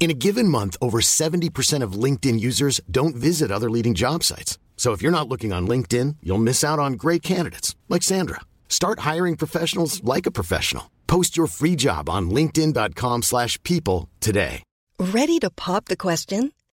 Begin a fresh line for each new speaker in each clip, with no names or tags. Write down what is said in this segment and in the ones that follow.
In a given month, over 70% of LinkedIn users don't visit other leading job sites. So if you're not looking on LinkedIn, you'll miss out on great candidates like Sandra. Start hiring professionals like a professional. Post your free job on linkedin.com/people today.
Ready to pop the question?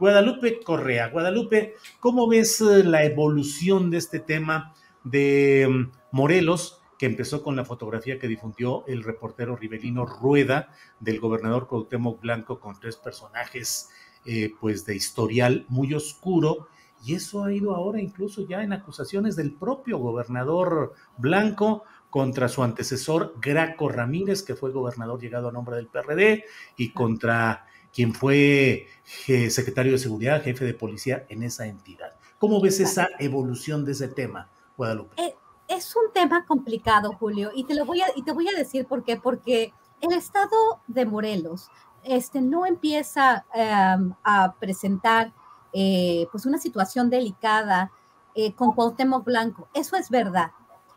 Guadalupe Correa. Guadalupe, ¿cómo ves eh, la evolución de este tema de mm, Morelos? que empezó con la fotografía que difundió el reportero Rivelino Rueda del gobernador Cuauhtémoc Blanco con tres personajes eh, pues de historial muy oscuro y eso ha ido ahora incluso ya en acusaciones del propio gobernador Blanco contra su antecesor Graco Ramírez, que fue gobernador llegado a nombre del PRD, y contra quien fue secretario de seguridad, jefe de policía en esa entidad. ¿Cómo ves esa evolución de ese tema, Guadalupe?
Eh, es un tema complicado, Julio, y te lo voy a, y te voy a decir por qué, porque el estado de Morelos este, no empieza em, a presentar eh, pues una situación delicada eh, con Cuauhtémoc Blanco. Eso es verdad.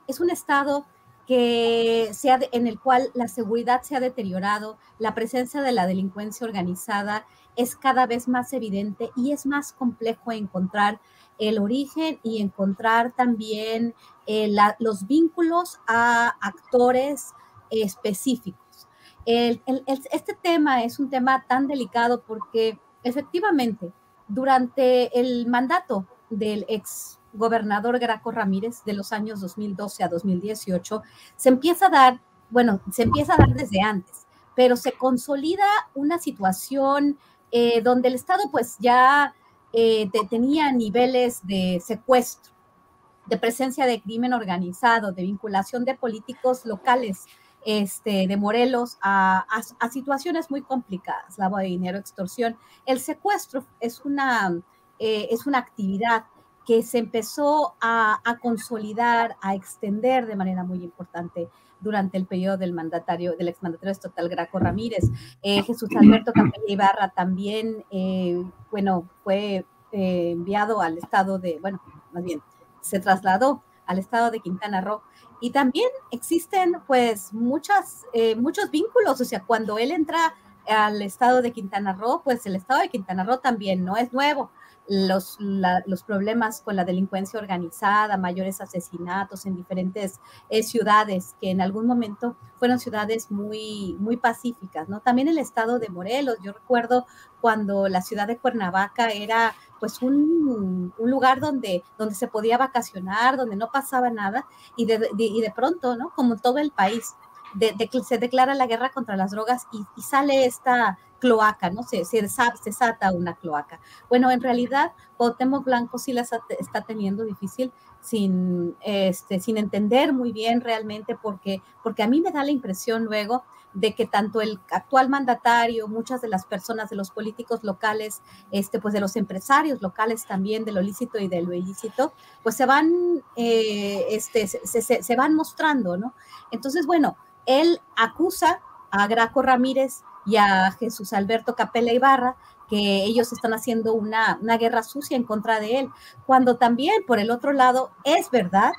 Es un estado que sea en el cual la seguridad se ha deteriorado, la presencia de la delincuencia organizada es cada vez más evidente y es más complejo encontrar el origen y encontrar también eh, los vínculos a actores específicos. este tema es un tema tan delicado porque efectivamente durante el mandato del ex gobernador Graco Ramírez de los años 2012 a 2018 se empieza a dar, bueno, se empieza a dar desde antes, pero se consolida una situación eh, donde el Estado pues ya eh, tenía niveles de secuestro, de presencia de crimen organizado, de vinculación de políticos locales este, de Morelos a, situaciones muy complicadas, lavado de dinero, extorsión. El secuestro es una, eh, es una actividad que se empezó a, consolidar, a extender de manera muy importante durante el periodo del mandatario, del exmandatario estatal Graco Ramírez. Eh, Jesús Alberto Campella Ibarra también, bueno, fue eh, enviado al estado de, bueno, más bien, se trasladó al estado de Quintana Roo. Y también existen pues eh, muchos vínculos, o sea, cuando él entra al estado de Quintana Roo, pues el estado de Quintana Roo también no es nuevo los, los problemas con la delincuencia organizada, mayores asesinatos en diferentes eh, ciudades que en algún momento fueron ciudades muy, muy pacíficas, ¿no? También el estado de Morelos, yo recuerdo cuando la ciudad de Cuernavaca era pues un, un lugar donde, donde se podía vacacionar, donde no pasaba nada y de, y de pronto, ¿no? Como todo el país, se declara la guerra contra las drogas y sale esta cloaca, ¿no? Se, se, se desata una cloaca. Bueno, en realidad, Cuauhtémoc Blanco sí la está teniendo difícil sin, este, sin entender muy bien realmente, porque, porque a mí me da la impresión luego de que tanto el actual mandatario, muchas de las personas de los políticos locales, este, pues de los empresarios locales también, de lo lícito y de lo ilícito, pues se van, eh, este, se, se, van mostrando, ¿no? Entonces, bueno, él acusa a Graco Ramírez y a Jesús Alberto Capella Ibarra, que ellos están haciendo una, guerra sucia en contra de él, cuando también, por el otro lado, es verdad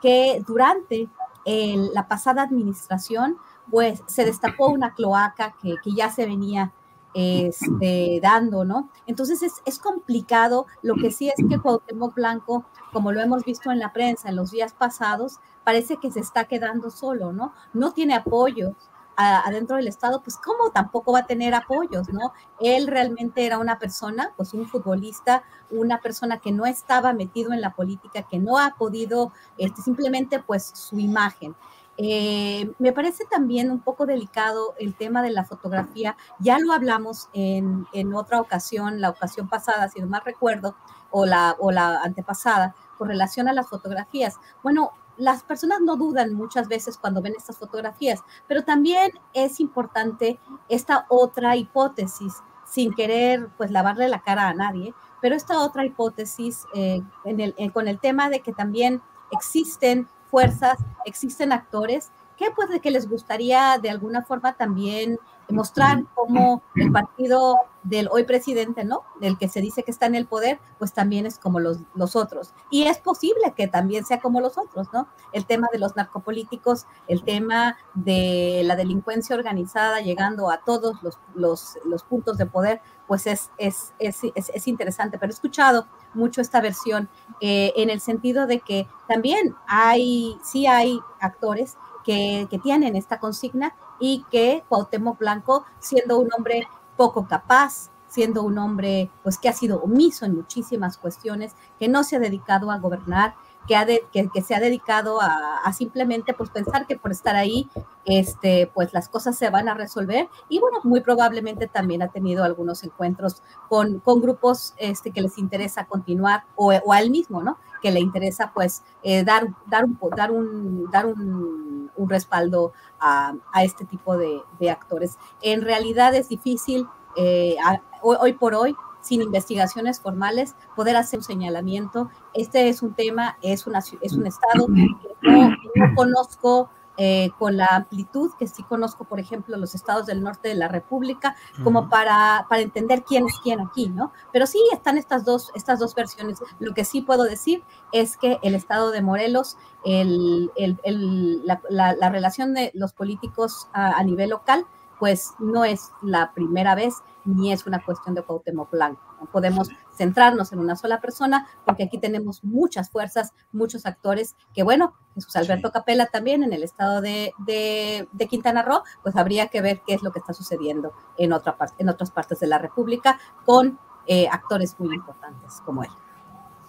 que durante la pasada administración, pues se destapó una cloaca que, ya se venía este, dando, ¿no? Entonces es, es, complicado. Lo que sí es que Cuauhtémoc Blanco, como lo hemos visto en la prensa en los días pasados, parece que se está quedando solo, ¿no? No tiene apoyo, adentro del Estado, pues cómo tampoco va a tener apoyos, ¿no? Él realmente era una persona, pues un futbolista, una persona que no estaba metido en la política, que no ha podido, este, simplemente pues su imagen. Eh, me parece también un poco delicado el tema de la fotografía. Ya lo hablamos en, en otra ocasión, la ocasión pasada, si no mal recuerdo, o la, o la antepasada, con relación a las fotografías. Bueno, las personas no dudan muchas veces cuando ven estas fotografías, pero también es importante esta otra hipótesis, sin querer pues lavarle la cara a nadie, pero esta otra hipótesis eh, en el, con el tema de que también existen fuerzas, existen actores que pues que les gustaría de alguna forma también mostrar cómo el partido del hoy presidente, ¿no? Del que se dice que está en el poder, pues también es como los, los otros. Y es posible que también sea como los otros, ¿no? El tema de los narcopolíticos, el tema de la delincuencia organizada llegando a todos los, los, puntos de poder, pues es, es, es, es, interesante. Pero he escuchado mucho esta versión eh, en el sentido de que también hay, sí hay actores que, que tienen esta consigna y que Cuauhtémoc Blanco, siendo un hombre poco capaz, siendo un hombre pues que ha sido omiso en muchísimas cuestiones, que no se ha dedicado a gobernar, que, se ha dedicado a, simplemente pues pensar que por estar ahí este pues las cosas se van a resolver. Y bueno muy probablemente también ha tenido algunos encuentros con, con grupos este que les interesa continuar o, o a él mismo no que le interesa pues eh, dar dar un dar un dar un, un respaldo a, a, este tipo de, de, actores. En realidad es difícil eh, hoy por hoy sin investigaciones formales, poder hacer un señalamiento. Este es un tema, es, una, es un estado que no, conozco eh, con la amplitud que sí conozco, por ejemplo, los estados del norte de la República, como para, para entender quién es quién aquí, ¿no? Pero sí están estas dos, estas dos versiones. Lo que sí puedo decir es que el estado de Morelos, el, el, el, la, la, relación de los políticos a, a nivel local, pues no es la primera vez ni es una cuestión de Cuauhtémoc Blanco. No podemos centrarnos en una sola persona porque aquí tenemos muchas fuerzas, muchos actores que, bueno, Jesús Alberto Capela también en el estado de, de, Quintana Roo, pues habría que ver qué es lo que está sucediendo en, otra parte, en otras partes de la República con eh, actores muy importantes como él.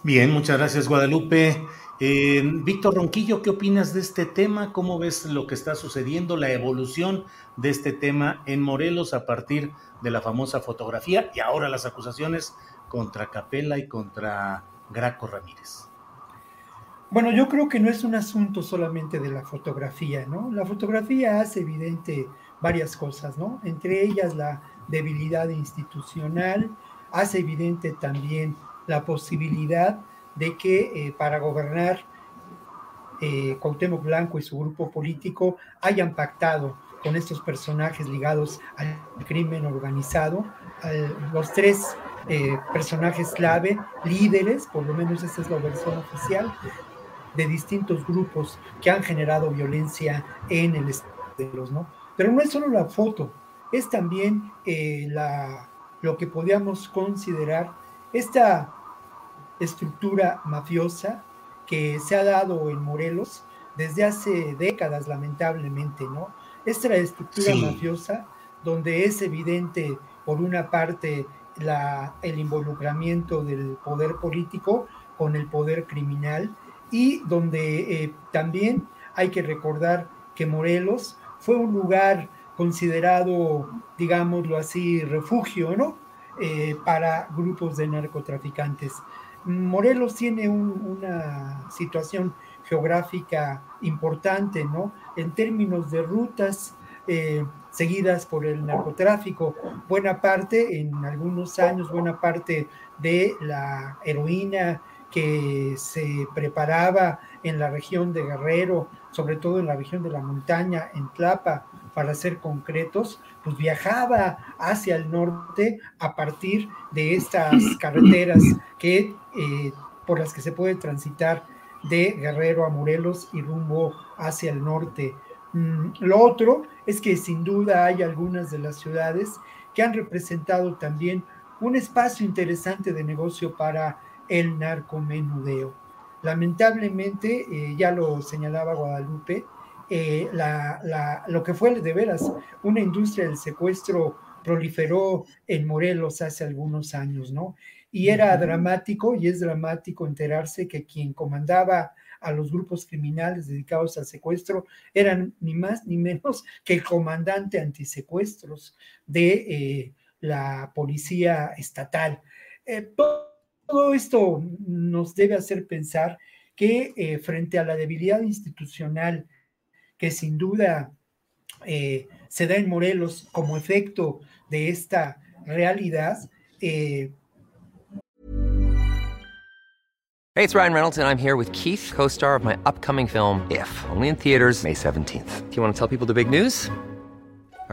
Bien, muchas gracias Guadalupe. Eh, Víctor Ronquillo, ¿qué opinas de este tema? ¿Cómo ves lo que está sucediendo, la evolución de este tema en Morelos a partir de la famosa fotografía y ahora las acusaciones contra Capella y contra Graco Ramírez?
Bueno, yo creo que no es un asunto solamente de la fotografía, ¿no? La fotografía hace evidente varias cosas, ¿no? Entre ellas la debilidad institucional, hace evidente también la posibilidad de que eh, para gobernar eh, Cuauhtémoc Blanco y su grupo político hayan pactado con estos personajes ligados al crimen organizado, los tres eh, personajes clave, líderes, por lo menos esta es la versión oficial, de distintos grupos que han generado violencia en el estado, ¿no? Pero no es solo la foto, es también eh, la, lo que podríamos considerar esta estructura mafiosa que se ha dado en Morelos desde hace décadas, lamentablemente, ¿no? Esta estructura mafiosa donde es evidente, por una parte, la, el involucramiento del poder político con el poder criminal y donde eh, también hay que recordar que Morelos fue un lugar considerado, digámoslo así, refugio, ¿no? Eh, para grupos de narcotraficantes. Morelos tiene una situación geográfica importante, ¿no? En términos de rutas eh, seguidas por el narcotráfico, buena parte, en algunos años, buena parte de la heroína que se preparaba en la región de Guerrero, sobre todo en la región de la montaña, en Tlapa, para ser concretos, pues viajaba hacia el norte a partir de estas carreteras que, eh, por las que se puede transitar de Guerrero a Morelos y rumbo hacia el norte. Mm, lo otro es que sin duda hay algunas de las ciudades que han representado también un espacio interesante de negocio para el narcomenudeo. Lamentablemente, eh, ya lo señalaba Guadalupe, eh, la, lo que fue de veras una industria del secuestro proliferó en Morelos hace algunos años, ¿no? Y era dramático y es dramático enterarse que quien comandaba a los grupos criminales dedicados al secuestro eran ni más ni menos que el comandante antisecuestros de eh, la policía estatal. Eh, todo esto nos debe hacer pensar que eh, frente a la debilidad institucional que sin duda se da en Morelos como efecto de esta realidad,
Hey, it's Ryan Reynolds, and I'm here with Keith, co star of my upcoming film, If, only in theaters, May 17th. Do you want to tell people the big news?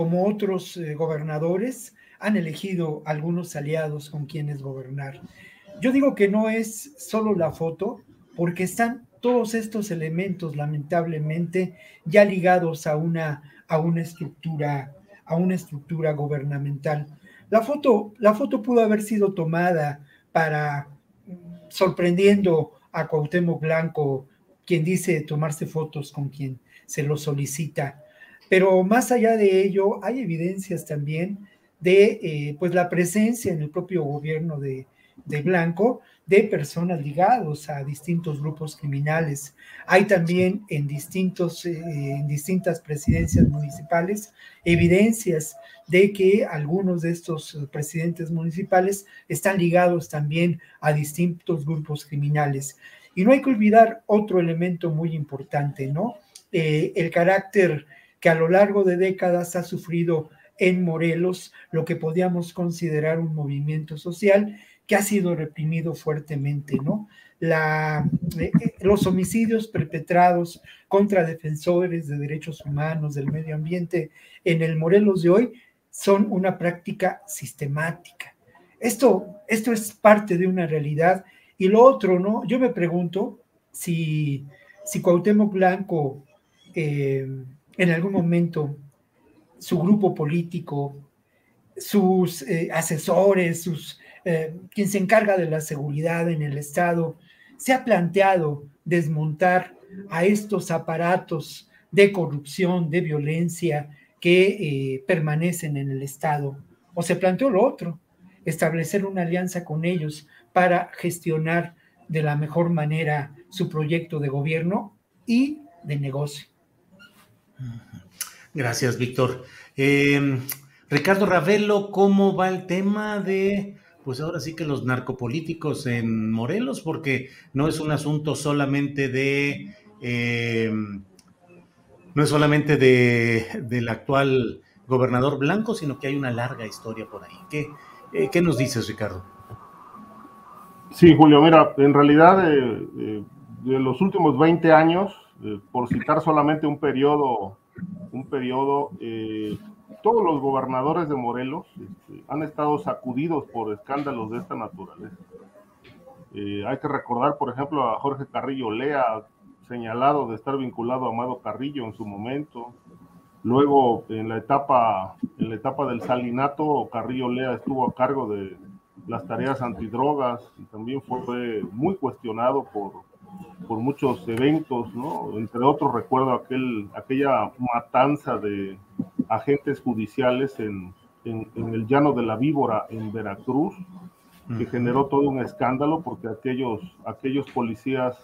como otros eh, gobernadores, han elegido algunos aliados con quienes gobernar. Yo digo que no es solo la foto, porque están todos estos elementos, lamentablemente, ya ligados a una, a una estructura, a una estructura gubernamental. La foto, la foto pudo haber sido tomada para mm, sorprendiendo a Cuauhtémoc Blanco, quien dice tomarse fotos con quien se lo solicita pero más allá de ello, hay evidencias también de eh, pues la presencia en el propio gobierno de, Blanco de personas ligadas a distintos grupos criminales. Hay también en, distintos, eh, en distintas presidencias municipales evidencias de que algunos de estos presidentes municipales están ligados también a distintos grupos criminales. Y no hay que olvidar otro elemento muy importante, ¿no? Eh, el carácter que a lo largo de décadas ha sufrido en Morelos lo que podíamos considerar un movimiento social que ha sido reprimido fuertemente, ¿no? Eh, eh, los homicidios perpetrados contra defensores de derechos humanos, del medio ambiente en el Morelos de hoy son una práctica sistemática. Esto, esto es parte de una realidad. Y lo otro, ¿no? Yo me pregunto si, si Cuauhtémoc Blanco eh, en algún momento su grupo político, sus eh, asesores, eh, quien se encarga de la seguridad en el Estado, se ha planteado desmontar a estos aparatos de corrupción, de violencia que eh, permanecen en el Estado. O se planteó lo otro, establecer una alianza con ellos para gestionar de la mejor manera su proyecto de gobierno y de negocio.
Gracias, Víctor. Em, Ricardo Ravelo, ¿cómo va el tema de, pues ahora sí que los narcopolíticos en Morelos? Porque no es un asunto solamente de, em, no es solamente de, del actual gobernador Blanco, sino que hay una larga historia por ahí. ¿Qué, eh, ¿qué nos dices, Ricardo?
Sí, Julio, mira, en realidad eh, eh, de los últimos 20 años, por citar solamente un periodo un periodo, eh, todos los gobernadores de Morelos este, han estado sacudidos por escándalos de esta naturaleza. Eh, hay que recordar, por ejemplo, a Jorge Carrillo Lea, señalado de estar vinculado a Amado Carrillo en su momento. Luego, en la etapa, en la etapa del salinato, Carrillo Lea estuvo a cargo de las tareas antidrogas y también fue muy cuestionado por, por muchos eventos, ¿no? Entre otros recuerdo aquel, aquella matanza de agentes judiciales en, el llano de la víbora en Veracruz, que generó todo un escándalo porque aquellos, aquellos policías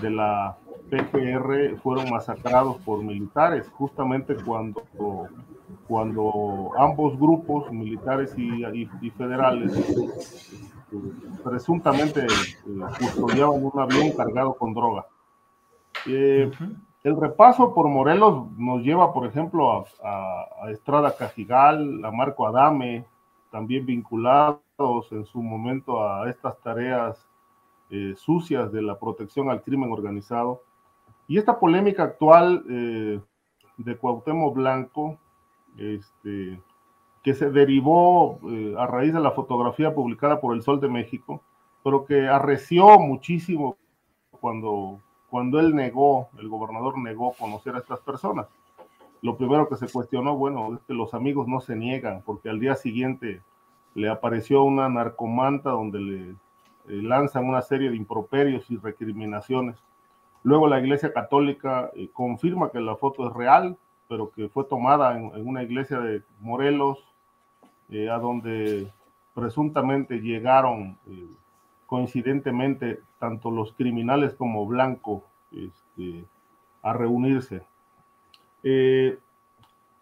de la, PGR fueron masacrados por militares, justamente cuando, cuando ambos grupos, militares y, federales, presuntamente custodiaban un avión cargado con droga. El repaso por Morelos nos lleva, por ejemplo, a, Estrada Cajigal, a Marco Adame, también vinculados en su momento a estas tareas eh, sucias de la protección al crimen organizado. Y esta polémica actual eh, de Cuauhtémoc Blanco, este, que se derivó eh, a raíz de la fotografía publicada por El Sol de México, pero que arreció muchísimo cuando cuando él negó, el gobernador negó conocer a estas personas. Lo primero que se cuestionó, bueno, es que los amigos no se niegan, porque al día siguiente le apareció una narcomanta donde le eh, lanzan una serie de improperios y recriminaciones. Luego la Iglesia Católica eh, confirma que la foto es real, pero que fue tomada en, una iglesia de Morelos, eh, a donde presuntamente llegaron coincidentemente tanto los criminales como Blanco este, a reunirse. Eh,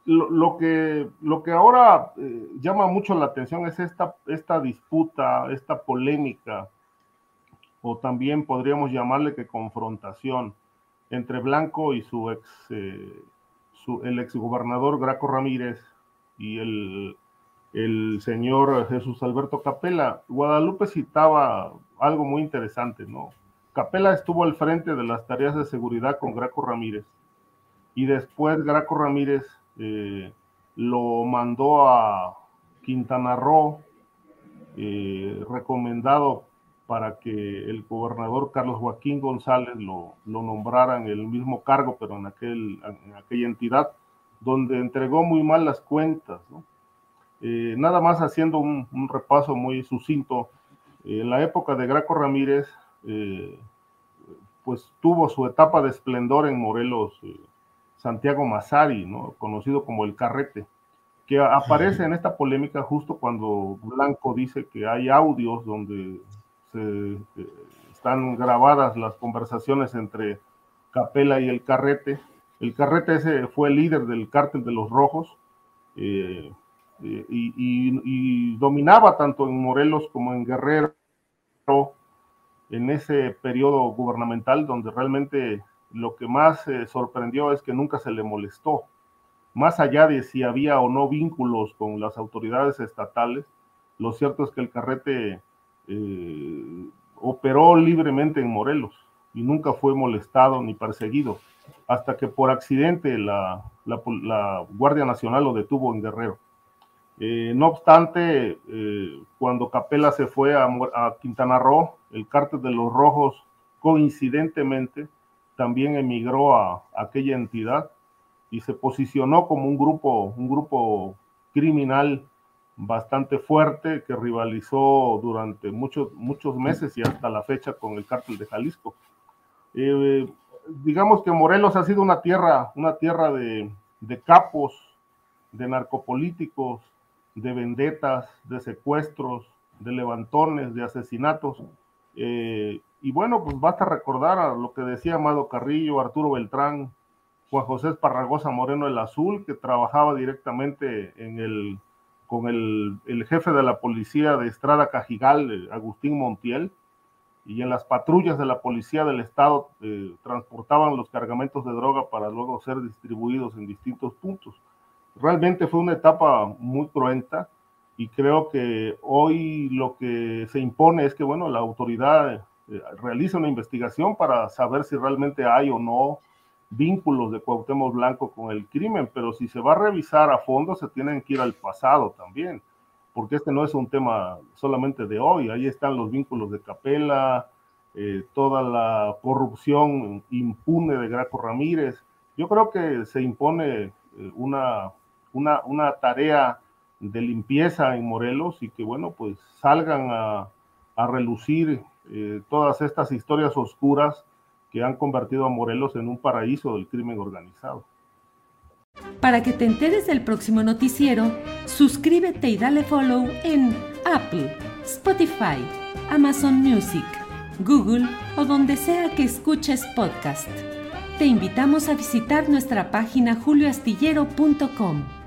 lo, que, lo que ahora eh, llama mucho la atención es esta, esta disputa, esta polémica, o también podríamos llamarle que confrontación entre Blanco y su ex, eh, su, el exgobernador Graco Ramírez y el el señor Jesús Alberto Capela. Guadalupe citaba algo muy interesante, ¿no? Capela estuvo al frente de las tareas de seguridad con Graco Ramírez y después Graco Ramírez eh, lo mandó a Quintana Roo, eh, recomendado para que el gobernador Carlos Joaquín González lo, lo nombrara en el mismo cargo, pero en, en aquella entidad, donde entregó muy mal las cuentas, ¿no? Eh, nada más haciendo un, repaso muy sucinto, en la época de Graco Ramírez, eh, pues tuvo su etapa de esplendor en Morelos, eh, Santiago Mazari, ¿no? conocido como el Carrete, que aparece en esta polémica justo cuando Blanco dice que hay audios donde se, están grabadas las conversaciones entre Capela y el Carrete. El Carrete ese fue el líder del cártel de los Rojos. Eh, y, dominaba tanto en Morelos como en Guerrero en ese periodo gubernamental donde realmente lo que más sorprendió es que nunca se le molestó. Más allá de si había o no vínculos con las autoridades estatales, lo cierto es que el carrete eh, operó libremente en Morelos y nunca fue molestado ni perseguido, hasta que por accidente la Guardia Nacional lo detuvo en Guerrero. Eh, no obstante, eh, cuando Capela se fue a, Quintana Roo, el cártel de los rojos coincidentemente también emigró a, aquella entidad y se posicionó como un grupo, un grupo criminal bastante fuerte que rivalizó durante muchos, muchos meses y hasta la fecha con el cártel de Jalisco. Eh, digamos que Morelos ha sido una tierra, una tierra de capos, de narcopolíticos, de vendetas, de secuestros, de levantones, de asesinatos. Eh, y bueno, pues basta recordar lo que decía Amado Carrillo, Arturo Beltrán, Juan José Esparragosa Moreno el Azul, que trabajaba directamente en el, con el, jefe de la policía de Estrada Cajigal, eh, Agustín Montiel, y en las patrullas de la policía del estado eh, transportaban los cargamentos de droga para luego ser distribuidos en distintos puntos realmente fue una etapa muy cruenta y creo que hoy lo que se impone es que, bueno, la autoridad eh, realiza una investigación para saber si realmente hay o no vínculos de Cuauhtémoc Blanco con el crimen, pero si se va a revisar a fondo, se tienen que ir al pasado también, porque este no es un tema solamente de hoy, ahí están los vínculos de Capela, eh, toda la corrupción impune de Graco Ramírez. Yo creo que se impone eh, una una, tarea de limpieza en Morelos y que, bueno, pues salgan a, relucir eh, todas estas historias oscuras que han convertido a Morelos en un paraíso del crimen organizado.
Para que te enteres del próximo noticiero, suscríbete y dale follow en Apple, Spotify, Amazon Music, Google o donde sea que escuches podcast. te invitamos a visitar nuestra página julioastillero.com.